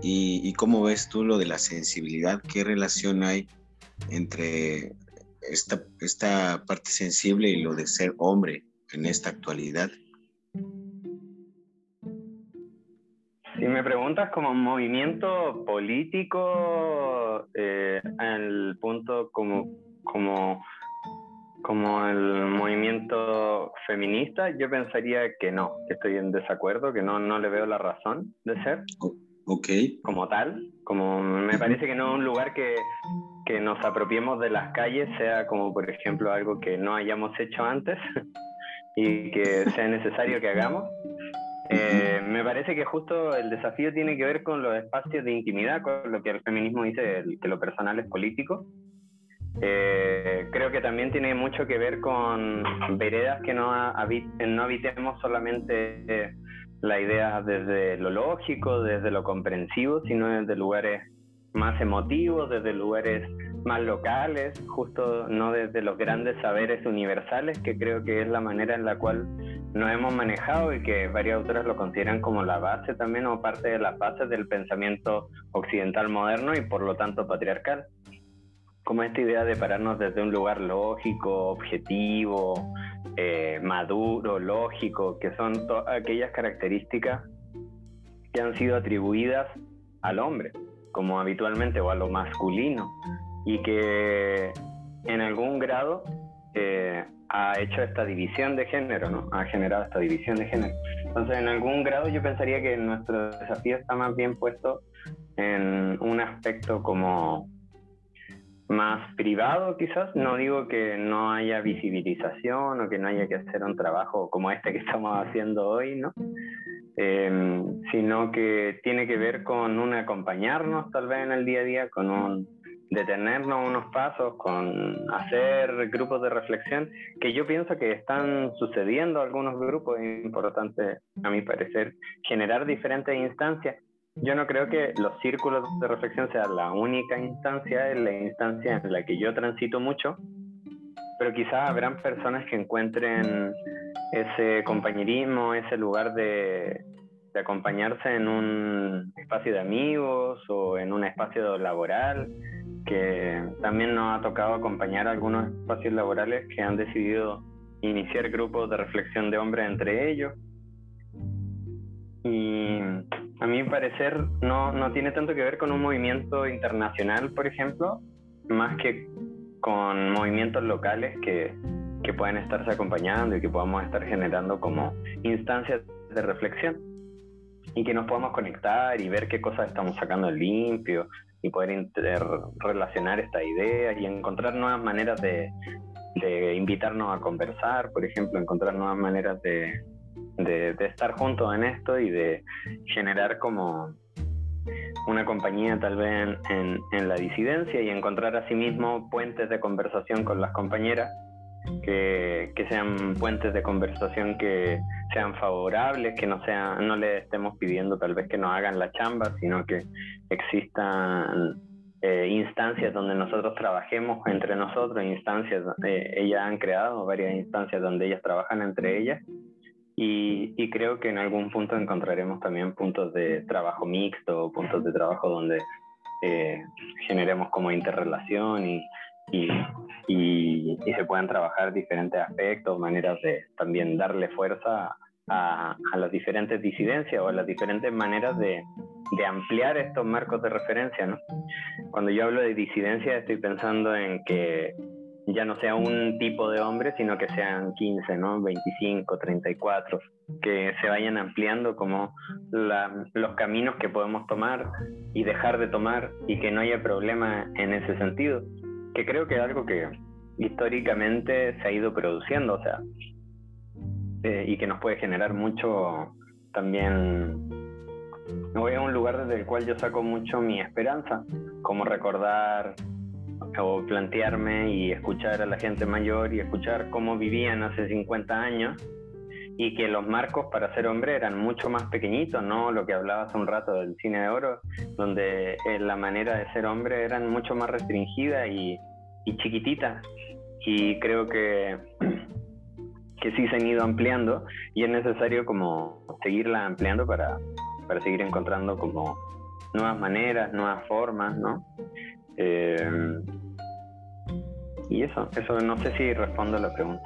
y, cómo ves tú lo de la sensibilidad, qué relación hay entre esta, esta parte sensible y lo de ser hombre en esta actualidad. Si me preguntas como movimiento político, eh, el punto como, como como el movimiento feminista, yo pensaría que no, que estoy en desacuerdo, que no, no le veo la razón de ser. Ok. Como tal, como me parece que no es un lugar que, que nos apropiemos de las calles sea como, por ejemplo, algo que no hayamos hecho antes y que sea necesario que hagamos. Eh, me parece que justo el desafío tiene que ver con los espacios de intimidad, con lo que el feminismo dice que lo personal es político. Eh, creo que también tiene mucho que ver con veredas que no, no habitemos solamente la idea desde lo lógico, desde lo comprensivo, sino desde lugares más emotivos, desde lugares más locales, justo no desde los grandes saberes universales, que creo que es la manera en la cual nos hemos manejado y que varias autoras lo consideran como la base también o parte de las bases del pensamiento occidental moderno y por lo tanto patriarcal. Como esta idea de pararnos desde un lugar lógico, objetivo, eh, maduro, lógico, que son aquellas características que han sido atribuidas al hombre como habitualmente o a lo masculino y que en algún grado eh, ha hecho esta división de género, ¿no? Ha generado esta división de género. Entonces, en algún grado yo pensaría que nuestro desafío está más bien puesto en un aspecto como más privado quizás, no digo que no haya visibilización o que no haya que hacer un trabajo como este que estamos haciendo hoy, ¿no? Em, sino que tiene que ver con un acompañarnos tal vez en el día a día, con un detenernos unos pasos, con hacer grupos de reflexión, que yo pienso que están sucediendo algunos grupos, es importante a mi parecer generar diferentes instancias. Yo no creo que los círculos de reflexión sean la única instancia, es la instancia en la que yo transito mucho, pero quizás habrán personas que encuentren ese compañerismo, ese lugar de, acompañarse en un espacio de amigos o en un espacio laboral, que también nos ha tocado acompañar algunos espacios laborales que han decidido iniciar grupos de reflexión de hombres entre ellos. Y a mi parecer no, no tiene tanto que ver con un movimiento internacional, por ejemplo, más que con movimientos locales que que pueden estarse acompañando y que podamos estar generando como instancias de reflexión y que nos podamos conectar y ver qué cosas estamos sacando limpio y poder relacionar esta idea y encontrar nuevas maneras de, de, invitarnos a conversar, por ejemplo, encontrar nuevas maneras de, de, de estar juntos en esto y de generar como una compañía tal vez en, en, la disidencia y encontrar asimismo puentes de conversación con las compañeras que, sean puentes de conversación que sean favorables, que no, no le estemos pidiendo tal vez que nos hagan la chamba, sino que existan eh, instancias donde nosotros trabajemos entre nosotros, instancias, eh, ellas han creado varias instancias donde ellas trabajan entre ellas. Y, y, creo que en algún punto encontraremos también puntos de trabajo mixto, puntos de trabajo donde eh, generemos como interrelación y, y, y, se puedan trabajar diferentes aspectos, maneras de también darle fuerza a, las diferentes disidencias o a las diferentes maneras de, ampliar estos marcos de referencia. ¿no? Cuando yo hablo de disidencia estoy pensando en que ya no sea un tipo de hombre, sino que sean 15, ¿no? 25, 34, que se vayan ampliando como los caminos que podemos tomar y dejar de tomar y que no haya problema en ese sentido que creo que es algo que históricamente se ha ido produciendo, o sea, eh, y que nos puede generar mucho también. Voy a un lugar desde el cual yo saco mucho mi esperanza, como recordar o plantearme y escuchar a la gente mayor y escuchar cómo vivían hace 50 años y que los marcos para ser hombre eran mucho más pequeñitos, ¿no? Lo que hablaba hace un rato del cine de oro, donde eh, la manera de ser hombre eran mucho más restringida y, y chiquitita. Y creo que, que sí se han ido ampliando y es necesario como seguirla ampliando para, para seguir encontrando como nuevas maneras, nuevas formas, ¿no? Eh, y eso, eso no sé si respondo a la pregunta.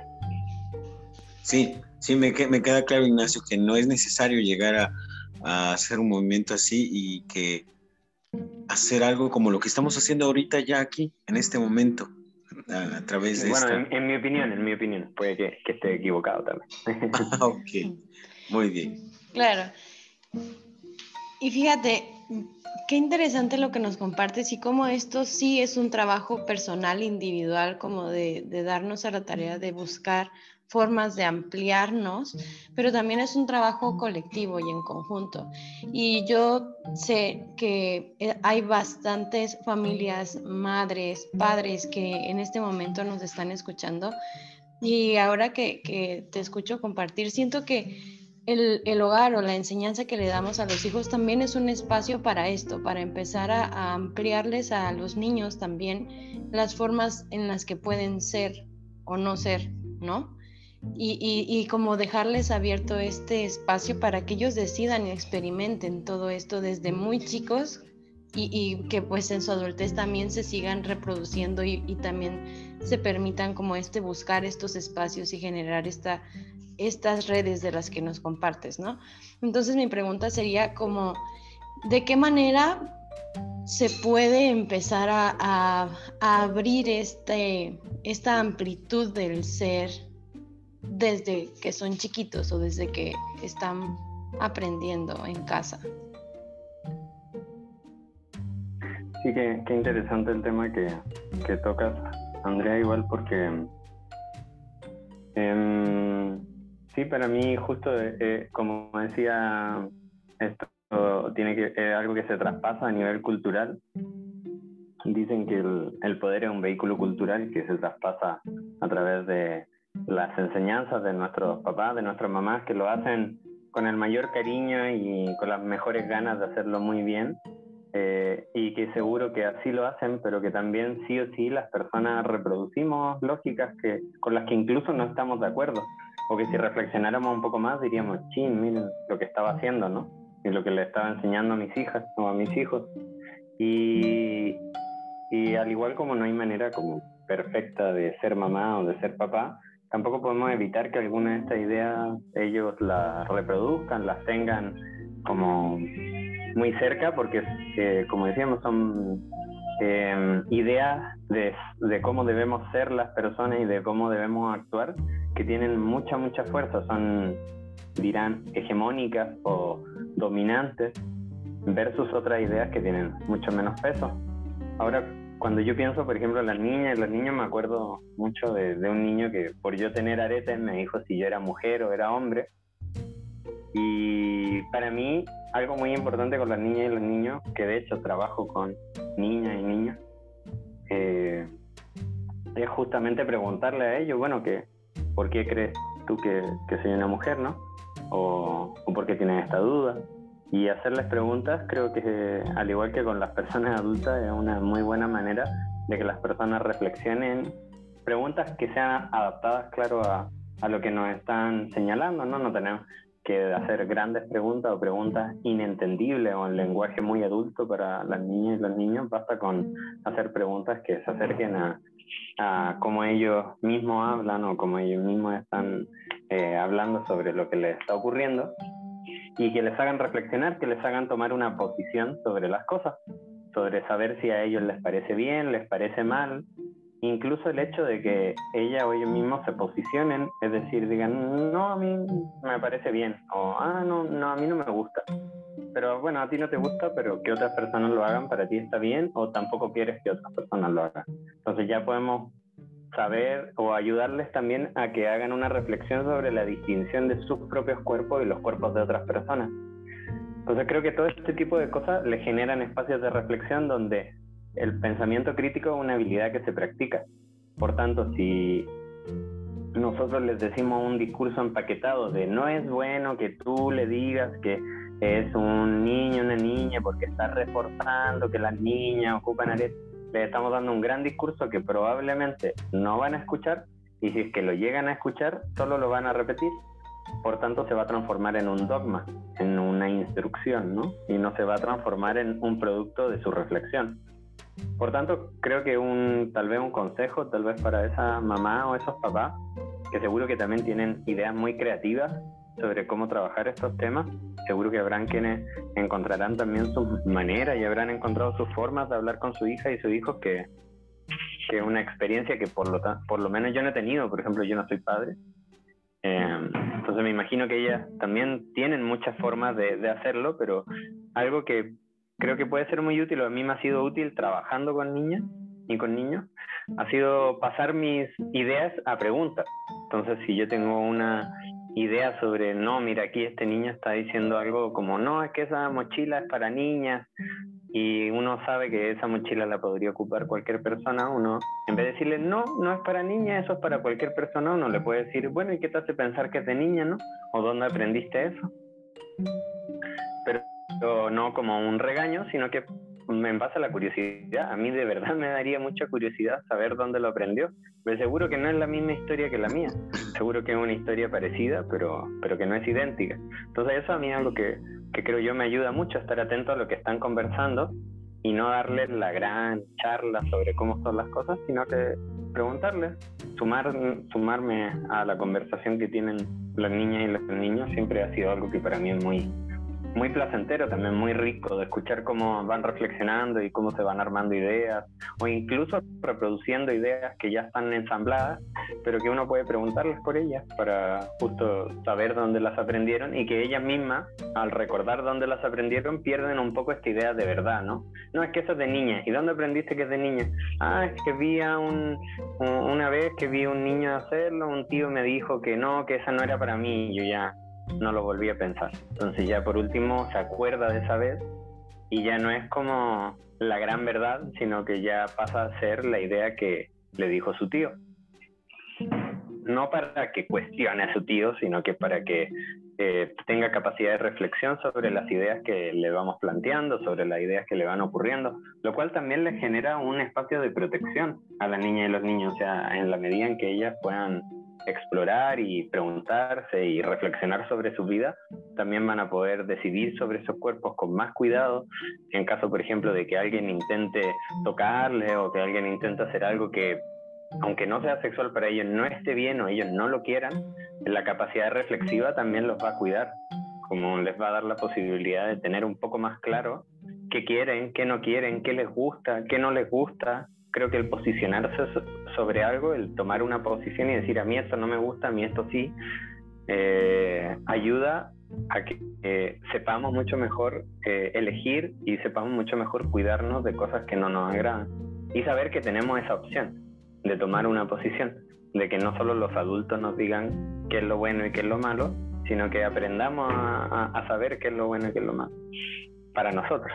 Sí, Sí, me, me queda claro, Ignacio, que no es necesario llegar a, hacer un movimiento así y que hacer algo como lo que estamos haciendo ahorita ya aquí, en este momento, a, través de... Bueno, en, mi opinión, en mi opinión, puede que, esté equivocado también. ok, muy bien. Claro. Y fíjate, qué interesante lo que nos compartes y cómo esto sí es un trabajo personal, individual, como de, darnos a la tarea de buscar formas de ampliarnos, pero también es un trabajo colectivo y en conjunto. Y yo sé que eh, hay bastantes familias, madres, padres que en este momento nos están escuchando. Y ahora que, te escucho compartir, siento que el, hogar o la enseñanza que le damos a los hijos también es un espacio para esto, para empezar a ampliarles a los niños también las formas en las que pueden ser o no ser, ¿no? y, como dejarles abierto este espacio para que ellos decidan y experimenten todo esto desde muy chicos y, que pues en su adultez también se sigan reproduciendo y, también se permitan como este buscar estos espacios y generar esta, estas redes de las que nos compartes, ¿no? Entonces mi pregunta sería como, ¿de qué manera se puede empezar a, abrir este, esta amplitud del ser desde que son chiquitos o desde que están aprendiendo en casa. Sí, qué, interesante el tema que, tocas, Andrea, igual porque em, sí, para mí justo eh, como decía, esto tiene que es algo que se traspasa a nivel cultural. Dicen que el poder es un vehículo cultural que se traspasa a través de, las enseñanzas de nuestros papás, de nuestras mamás, que lo hacen con el mayor cariño y con las mejores ganas de hacerlo muy bien. Eh, y que seguro que así lo hacen, pero que también sí o sí las personas reproducimos lógicas que, con las que incluso no estamos de acuerdo, o que si reflexionáramos un poco más diríamos, chin, miren lo que estaba haciendo, ¿no? Y lo que le estaba enseñando a mis hijas o a mis hijos. Y, y al igual como no hay manera como perfecta de ser mamá o de ser papá, tampoco podemos evitar que alguna de estas ideas ellos las reproduzcan, las tengan como muy cerca, porque eh, como decíamos, son eh, ideas de, de, cómo debemos ser las personas y de cómo debemos actuar, que tienen mucha, mucha fuerza, son, dirán, hegemónicas o dominantes, versus otras ideas que tienen mucho menos peso. Ahora, cuando yo pienso, por ejemplo, en las niñas los niños, me acuerdo mucho de, un niño que por yo tener aretes me dijo si yo era mujer o era hombre. Y para mí, algo muy importante con las niñas y los niños, que de hecho trabajo con niñas y niños, eh, es justamente preguntarle a ellos, bueno, que, ¿por qué crees tú que, soy una mujer, no? O, o por qué tienes esta duda y hacerles preguntas creo que al igual que con las personas adultas es una muy buena manera de que las personas reflexionen. Preguntas que sean adaptadas claro a, a lo que nos están señalando no no tenemos que hacer grandes preguntas o preguntas inentendibles o en lenguaje muy adulto para las niñas y los niños basta con hacer preguntas que se acerquen a, a cómo ellos mismos hablan o cómo ellos mismos están eh, hablando sobre lo que les está ocurriendo y que les hagan reflexionar, que les hagan tomar una posición sobre las cosas, sobre saber si a ellos les parece bien, les parece mal, incluso el hecho de que ella o ellos mismos se posicionen, es decir, digan, no, a mí me parece bien, o, ah, no, no, a mí no me gusta. Pero bueno, a ti no te gusta, pero que otras personas lo hagan para ti está bien, o tampoco quieres que otras personas lo hagan. Entonces ya podemos saber o ayudarles también a que hagan una reflexión sobre la distinción de sus propios cuerpos y los cuerpos de otras personas. Entonces creo que todo este tipo de cosas le generan espacios de reflexión donde el pensamiento crítico es una habilidad que se practica. Por tanto, si nosotros les decimos un discurso empaquetado de no es bueno que tú le digas que es un niño, una niña, porque está reforzando que las niñas ocupan aretes les estamos dando un gran discurso que probablemente no van a escuchar y si es que lo llegan a escuchar, solo lo van a repetir. Por tanto, se va a transformar en un dogma, en una instrucción, ¿no? Y no se va a transformar en un producto de su reflexión. Por tanto, creo que un, tal vez un consejo, tal vez para esa mamá o esos papás, que seguro que también tienen ideas muy creativas sobre cómo trabajar estos temas, seguro que habrán quienes encontrarán también sus maneras y habrán encontrado sus formas de hablar con su hija y su hijo que que una experiencia que por lo por lo menos yo no he tenido. Por ejemplo yo no soy padre. Em, entonces me imagino que ellas también tienen muchas formas de, hacerlo pero algo que creo que puede ser muy útil, o a mí me ha sido útil trabajando con niñas y con niños, ha sido pasar mis ideas a preguntas. Entonces, si yo tengo una idea sobre, no, mira, aquí este niño está diciendo algo como, no, es que esa mochila es para niñas, y uno sabe que esa mochila la podría ocupar cualquier persona, uno, en vez de decirle, no, no es para niña, eso es para cualquier persona, uno le puede decir, bueno, ¿y qué te hace pensar que es de niña, no? ¿O dónde aprendiste eso? Pero no como un regaño, sino que me base a la curiosidad. A mí de verdad me daría mucha curiosidad saber dónde lo aprendió. Pero seguro que no es la misma historia que la mía. Seguro que es una historia parecida, pero, pero que no es idéntica. Entonces eso a mí es algo que, que creo yo me ayuda mucho a estar atento a lo que están conversando y no darles la gran charla sobre cómo son las cosas, sino que preguntarles, sumar, sumarme a la conversación que tienen las niñas y los niños siempre ha sido algo que para mí es muy, muy placentero, también muy rico de escuchar cómo van reflexionando y cómo se van armando ideas, o incluso reproduciendo ideas que ya están ensambladas, pero que uno puede preguntarles por ellas para justo saber dónde las aprendieron y que ellas mismas, al recordar dónde las aprendieron, pierden un poco esta idea de verdad, ¿no? No, es que eso es de niña. ¿Y dónde aprendiste que es de niña? Ah, es que vi a un, una vez que vi a un niño hacerlo, un tío me dijo que no, que esa no era para mí, y yo ya no lo volví a pensar. Entonces ya por último se acuerda de esa vez y ya no es como la gran verdad, sino que ya pasa a ser la idea que le dijo su tío. No para que cuestione a su tío, sino que para que eh, tenga capacidad de reflexión sobre las ideas que le vamos planteando, sobre las ideas que le van ocurriendo, lo cual también le genera un espacio de protección a la niña y los niños, o sea, en la medida en que ellas puedan explorar y preguntarse y reflexionar sobre su vida, también van a poder decidir sobre esos cuerpos con más cuidado. En caso, por ejemplo, de que alguien intente tocarle o que alguien intente hacer algo que, aunque no sea sexual para ellos, no esté bien o ellos no lo quieran, la capacidad reflexiva también los va a cuidar, como les va a dar la posibilidad de tener un poco más claro qué quieren, qué no quieren, qué les gusta, qué no les gusta, creo que el posicionarse sobre algo, el tomar una posición y decir a mí esto no me gusta, a mí esto sí, eh, ayuda a que eh, sepamos mucho mejor eh, elegir y sepamos mucho mejor cuidarnos de cosas que no nos agradan y saber que tenemos esa opción de tomar una posición, de que no solo los adultos nos digan qué es lo bueno y qué es lo malo, sino que aprendamos a saber qué es lo bueno y qué es lo malo para nosotros.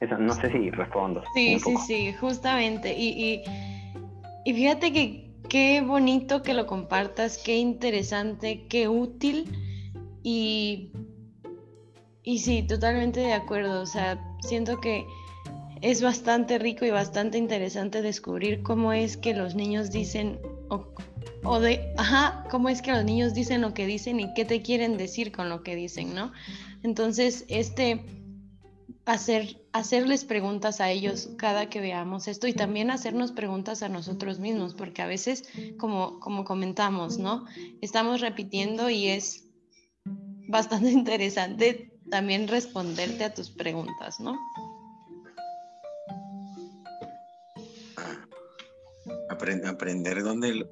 No sé si respondo. Sí, sí, sí, justamente. Y, y, fíjate que qué bonito que lo compartas, qué interesante, qué útil. Y, y sí, totalmente de acuerdo. O sea, siento que es bastante rico y bastante interesante descubrir cómo es que los niños dicen o, o, de, ajá, cómo es que los niños dicen lo que dicen y qué te quieren decir con lo que dicen, ¿no? Entonces, este hacer, hacerles preguntas a ellos cada que veamos esto y también hacernos preguntas a nosotros mismos, porque a veces, como, como comentamos, ¿no? Estamos repitiendo y es bastante interesante también responderte a tus preguntas, ¿no? Aprender, aprender dónde,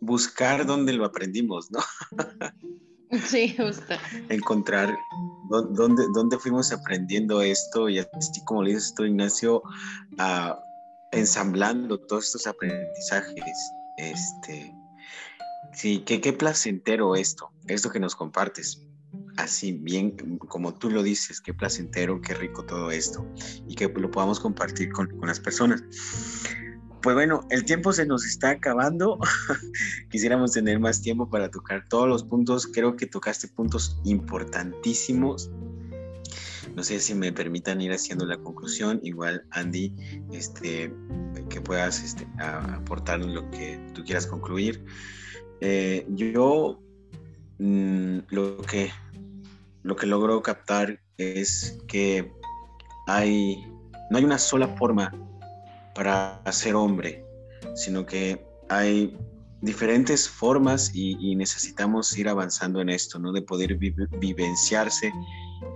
buscar dónde lo aprendimos, ¿no? Sí, justo. Encontrar dónde, dónde fuimos aprendiendo esto y así como le dices tú, Ignacio, ensamblando todos estos aprendizajes. Este, sí, qué, qué placentero esto, esto que nos compartes. Así, bien, como tú lo dices, qué placentero, qué rico todo esto y que lo podamos compartir con, con las personas. Pues bueno, el tiempo se nos está acabando. Quisiéramos tener más tiempo para tocar todos los puntos. Creo que tocaste puntos importantísimos. No sé si me permitan ir haciendo la conclusión. Igual, Andy, este, que puedas este, aportar lo que tú quieras concluir. Eh, yo mm, lo, que, lo que logro captar es que hay, no hay una sola forma para ser hombre, sino que hay diferentes formas y, necesitamos ir avanzando en esto, ¿no? De poder vivenciarse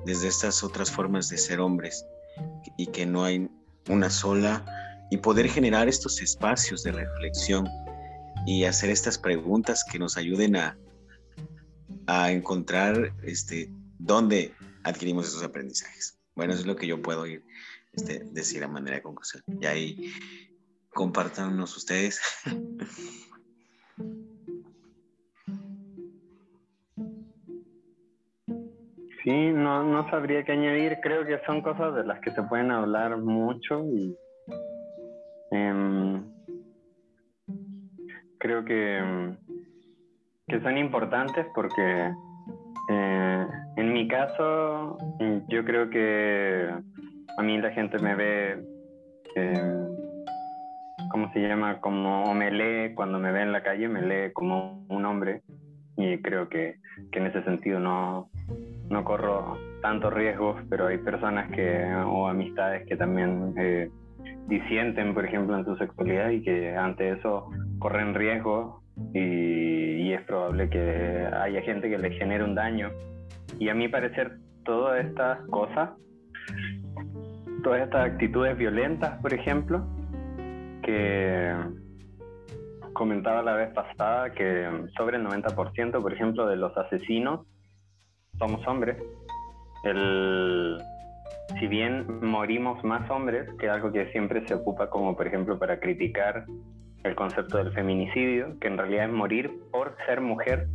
desde estas otras formas de ser hombres y que no hay una sola y poder generar estos espacios de reflexión y hacer estas preguntas que nos ayuden a, encontrar este, dónde adquirimos esos aprendizajes. Bueno, es lo que yo puedo ir, este, decir a manera de conclusión. Y ahí compártanos ustedes. Sí, no, no sabría qué añadir. Creo que son cosas de las que se pueden hablar mucho y em, creo que, que son importantes porque eh, en mi caso yo creo que a mí la gente me ve, em, ¿cómo se llama? Como me lee cuando me ve en la calle, me lee como un hombre y creo que, que en ese sentido no, no corro tantos riesgos, pero hay personas que, o amistades que también eh, disienten, por ejemplo, en su sexualidad y que ante eso corren riesgos y, y, es probable que haya gente que le genere un daño. Y a mi parecer, todas estas cosas, todas estas actitudes violentas, por ejemplo, que comentaba la vez pasada que sobre el 90%, por ejemplo, de los asesinos somos hombres. El, si bien morimos más hombres, que es algo que siempre se ocupa como por ejemplo para criticar el concepto del feminicidio, que en realidad es morir por ser mujer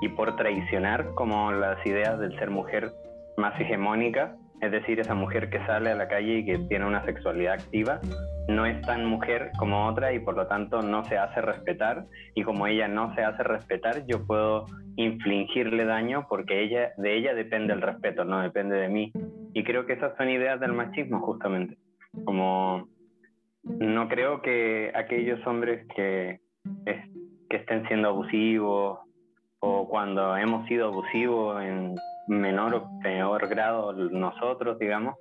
y por traicionar como las ideas del ser mujer más hegemónica, es decir, esa mujer que sale a la calle y que tiene una sexualidad activa, no es tan mujer como otra y por lo tanto no se hace respetar y como ella no se hace respetar, yo puedo infligirle daño porque ella de ella depende el respeto, no depende de mí. Y creo que esas son ideas del machismo justamente. Como no creo que aquellos hombres que, que estén siendo abusivos o cuando hemos sido abusivos en menor o peor grado nosotros, digamos,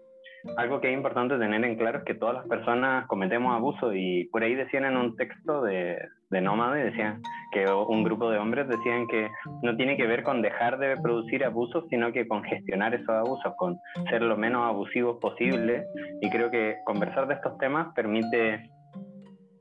algo que es importante tener en claro es que todas las personas cometemos abuso y por ahí decían en un texto de, de Nómade, decían que un grupo de hombres decían que no tiene que ver con dejar de producir abusos, sino que con gestionar esos abusos, con ser lo menos abusivos posible. Y creo que conversar de estos temas permite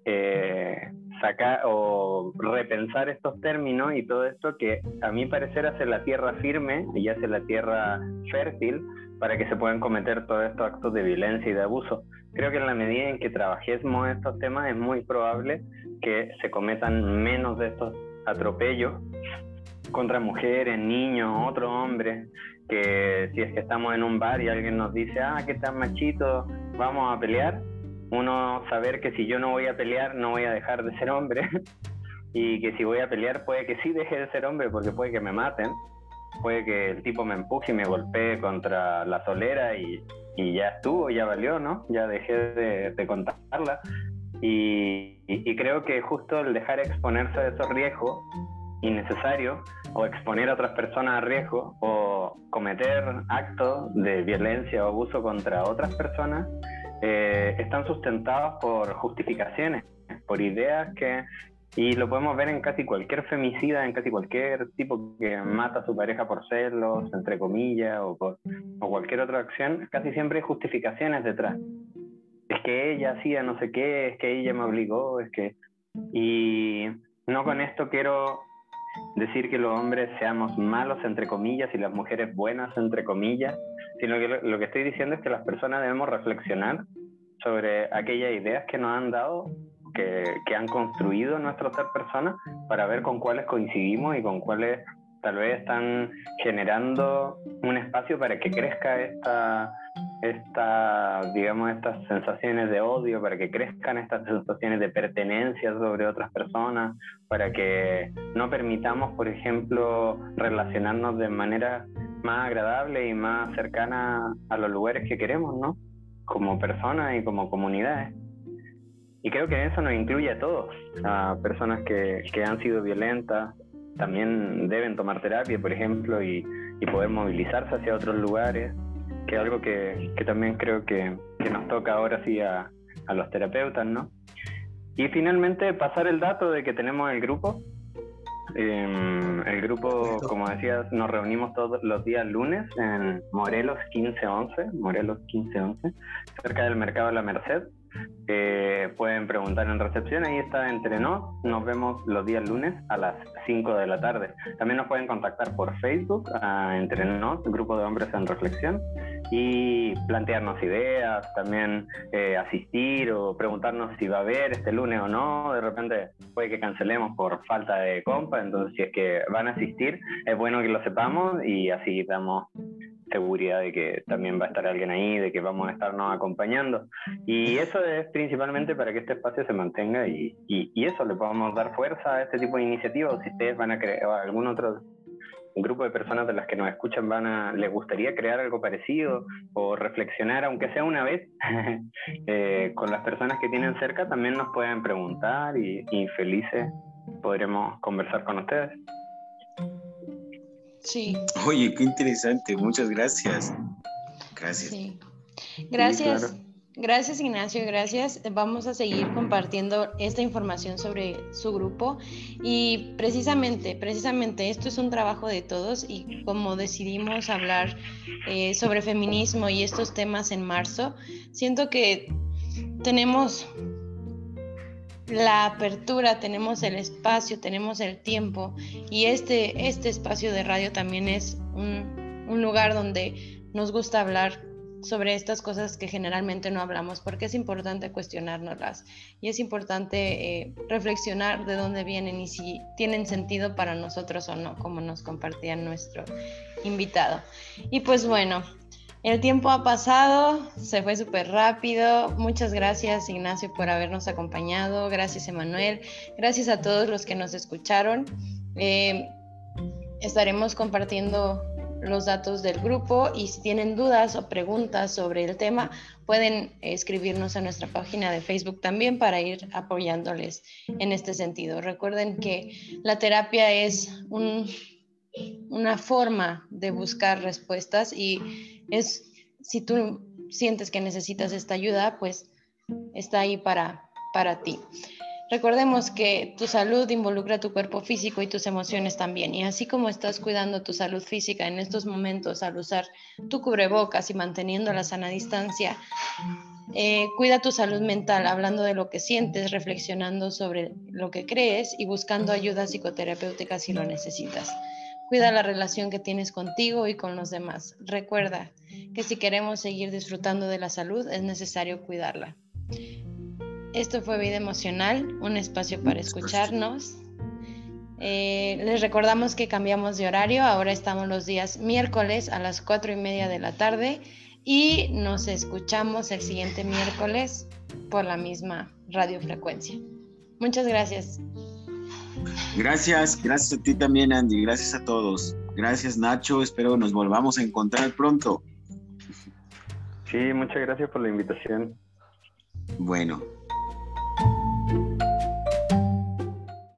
eh, sacar o repensar estos términos y todo esto que a mi parecer hace la tierra firme y hace la tierra fértil para que se puedan cometer todos estos actos de violencia y de abuso. Creo que en la medida en que trabajemos estos temas es muy probable que se cometan menos de estos atropellos contra mujeres, niños, otros hombres, que si es que estamos en un bar y alguien nos dice, ah, qué tan machito, vamos a pelear, uno saber que si yo no voy a pelear no voy a dejar de ser hombre y que si voy a pelear puede que sí deje de ser hombre porque puede que me maten puede que el tipo me empuje y me golpee contra la solera y, y ya estuvo, ya valió, ¿no? Ya dejé de, de contarla. Y, y, creo que justo el dejar exponerse a esos riesgos innecesarios o exponer a otras personas a riesgo o cometer actos de violencia o abuso contra otras personas eh, están sustentados por justificaciones, por ideas que y lo podemos ver en casi cualquier femicida, en casi cualquier tipo que mata a su pareja por celos, entre comillas, o, o cualquier otra acción, casi siempre hay justificaciones detrás. Es que ella hacía no sé qué, es que ella me obligó, es que... Y no con esto quiero decir que los hombres seamos malos, entre comillas, y las mujeres buenas, entre comillas, sino que lo, que estoy diciendo es que las personas debemos reflexionar sobre aquellas ideas que nos han dado que, han construido nuestro ser persona para ver con cuáles coincidimos y con cuáles tal vez están generando un espacio para que crezca esta, esta, digamos, estas sensaciones de odio, para que crezcan estas sensaciones de pertenencia sobre otras personas, para que no permitamos, por ejemplo, relacionarnos de manera más agradable y más cercana a los lugares que queremos, ¿no? Como personas y como comunidades. Y creo que eso nos incluye a todos, a personas que, que han sido violentas, también deben tomar terapia, por ejemplo, y, y poder movilizarse hacia otros lugares, que es algo que, que también creo que, que, nos toca ahora sí a, a, los terapeutas, ¿no? Y finalmente pasar el dato de que tenemos el grupo. Eh, el grupo, como decías, nos reunimos todos los días lunes en Morelos 1511, Morelos 1511, cerca del Mercado de la Merced. Eh, pueden preguntar en recepción, ahí está entre nos. Nos vemos los días lunes a las 5 de la tarde. También nos pueden contactar por Facebook, a Entre Grupo de Hombres en Reflexión, y plantearnos ideas, también eh, asistir o preguntarnos si va a haber este lunes o no. De repente puede que cancelemos por falta de compa, entonces si es que van a asistir, es bueno que lo sepamos y así damos seguridad de que también va a estar alguien ahí, de que vamos a estarnos acompañando. Y eso es principalmente para que este espacio se mantenga y, y, eso, le podamos dar fuerza a este tipo de iniciativas. Si ustedes van a crear, algún otro grupo de personas de las que nos escuchan van a, les gustaría crear algo parecido o reflexionar, aunque sea una vez, eh, con las personas que tienen cerca, también nos pueden preguntar y, y felices podremos conversar con ustedes. Sí. Oye, qué interesante, muchas gracias. Gracias. Gracias. Gracias Ignacio, gracias. Vamos a seguir compartiendo esta información sobre su grupo y precisamente, precisamente esto es un trabajo de todos y como decidimos hablar eh, sobre feminismo y estos temas en marzo, siento que tenemos la apertura, tenemos el espacio, tenemos el tiempo y este, este espacio de radio también es un, un lugar donde nos gusta hablar sobre estas cosas que generalmente no hablamos, porque es importante cuestionárnoslas y es importante eh, reflexionar de dónde vienen y si tienen sentido para nosotros o no, como nos compartía nuestro invitado. Y pues bueno, el tiempo ha pasado, se fue súper rápido. Muchas gracias Ignacio por habernos acompañado. Gracias Emanuel. Gracias a todos los que nos escucharon. Eh, estaremos compartiendo los datos del grupo y si tienen dudas o preguntas sobre el tema pueden escribirnos a nuestra página de Facebook también para ir apoyándoles en este sentido. Recuerden que la terapia es una forma de buscar respuestas y es, si tú sientes que necesitas esta ayuda, pues está ahí para, para ti. Recordemos que tu salud involucra tu cuerpo físico y tus emociones también. Y así como estás cuidando tu salud física en estos momentos al usar tu cubrebocas y manteniendo la sana distancia, eh, cuida tu salud mental hablando de lo que sientes, reflexionando sobre lo que crees y buscando ayuda psicoterapéutica si lo necesitas. Cuida la relación que tienes contigo y con los demás. Recuerda que si queremos seguir disfrutando de la salud es necesario cuidarla. Esto fue Vida Emocional, un espacio para escucharnos. Eh, les recordamos que cambiamos de horario, ahora estamos los días miércoles a las cuatro y media de la tarde y nos escuchamos el siguiente miércoles por la misma radiofrecuencia. Muchas gracias. Gracias, gracias a ti también, Andy. Gracias a todos. Gracias, Nacho. Espero nos volvamos a encontrar pronto. Sí, muchas gracias por la invitación. Bueno,